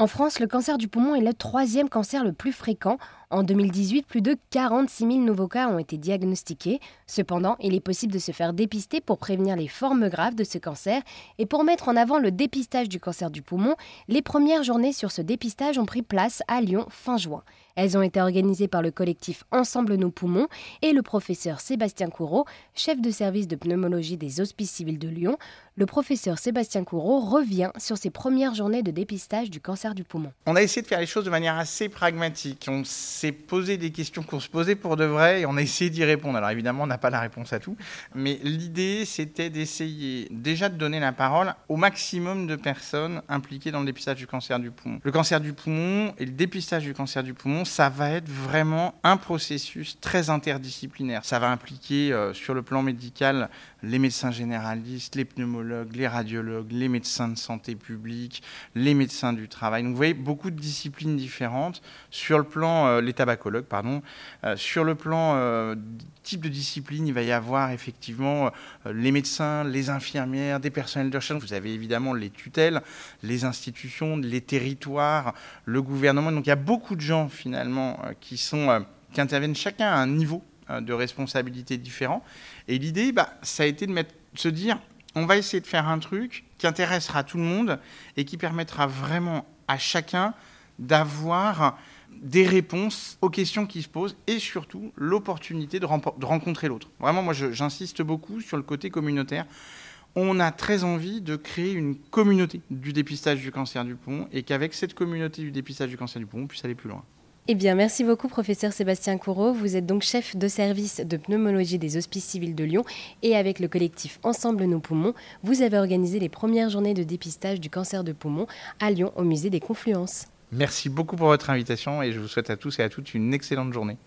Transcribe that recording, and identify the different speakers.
Speaker 1: En France, le cancer du poumon est le troisième cancer le plus fréquent. En 2018, plus de 46 000 nouveaux cas ont été diagnostiqués. Cependant, il est possible de se faire dépister pour prévenir les formes graves de ce cancer. Et pour mettre en avant le dépistage du cancer du poumon, les premières journées sur ce dépistage ont pris place à Lyon fin juin. Elles ont été organisées par le collectif Ensemble nos poumons et le professeur Sébastien Courreau, chef de service de pneumologie des Hospices civils de Lyon. Le professeur Sébastien Courreau revient sur ses premières journées de dépistage du cancer du poumon.
Speaker 2: On a essayé de faire les choses de manière assez pragmatique. S'est posé des questions qu'on se posait pour de vrai et on a essayé d'y répondre. Alors évidemment, on n'a pas la réponse à tout, mais l'idée c'était d'essayer déjà de donner la parole au maximum de personnes impliquées dans le dépistage du cancer du poumon. Le cancer du poumon et le dépistage du cancer du poumon, ça va être vraiment un processus très interdisciplinaire. Ça va impliquer euh, sur le plan médical les médecins généralistes, les pneumologues, les radiologues, les médecins de santé publique, les médecins du travail. Donc vous voyez beaucoup de disciplines différentes sur le plan euh, tabacologues pardon, euh, sur le plan type de discipline, il va y avoir effectivement les médecins, les infirmières, des personnels de recherche. Vous avez évidemment les tutelles, les institutions, les territoires, le gouvernement. Donc il y a beaucoup de gens finalement euh, qui, sont, euh, qui interviennent chacun à un niveau euh, de responsabilité différent. Et l'idée, bah, ça a été de, mettre, se dire, on va essayer de faire un truc qui intéressera tout le monde et qui permettra vraiment à chacun d'avoir des réponses aux questions qui se posent et surtout l'opportunité de, rencontrer l'autre. Vraiment, moi, j'insiste beaucoup sur le côté communautaire. On a très envie de créer une communauté du dépistage du cancer du poumon et qu'avec cette communauté du dépistage du cancer du poumon, on puisse aller plus loin.
Speaker 1: Eh bien, merci beaucoup, professeur Sébastien Courreau. Vous êtes donc chef de service de pneumologie des Hospices civils de Lyon et avec le collectif Ensemble nos poumons, vous avez organisé les premières journées de dépistage du cancer de poumon à Lyon au musée des Confluences.
Speaker 2: Merci beaucoup pour votre invitation et je vous souhaite à tous et à toutes une excellente journée.